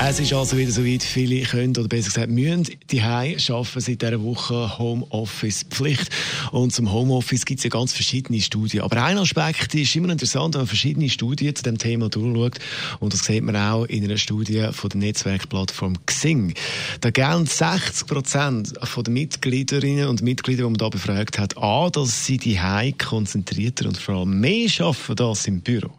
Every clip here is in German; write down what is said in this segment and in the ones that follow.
es ist also wieder soweit, viele können oder besser gesagt müssen die arbeiten seit dieser Woche Homeoffice-Pflicht. Und zum Homeoffice gibt es ja ganz verschiedene Studien. Aber ein Aspekt ist immer interessant, wenn man verschiedene Studien zu dem Thema durchschaut. Und das sieht man auch in einer Studie von der Netzwerkplattform Xing. Da gehen 60 Prozent der Mitgliederinnen und Mitglieder, die man da befragt hat, an, dass sie die konzentrierter und vor allem mehr arbeiten als im Büro.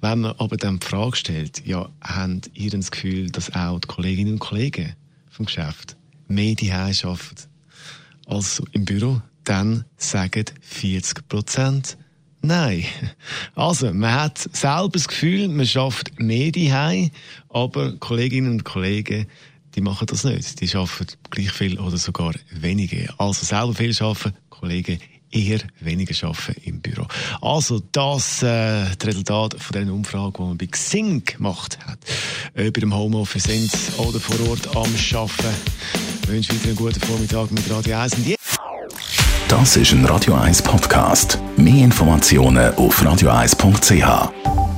Wenn man aber dann die Frage stellt, ja, haben ihr das Gefühl, dass auch die Kolleginnen und Kollegen vom Geschäft mehr die arbeiten als im Büro, dann sagen 40 Prozent Nein. Also, man hat selber das Gefühl, man schafft mehr die aber Kolleginnen und Kollegen, die machen das nicht. Die arbeiten gleich viel oder sogar weniger. Also selber viel arbeiten, Kollegen eher weniger arbeiten im Büro. Also das äh, das Resultat von dieser Umfrage, die man bei Xing gemacht hat. Ihr im Homeoffice sind oder vor Ort am Arbeiten. Ich wünsche wieder einen guten Vormittag mit Radio 1. Das ist ein Radio 1 Podcast. Mehr Informationen auf radio1.ch.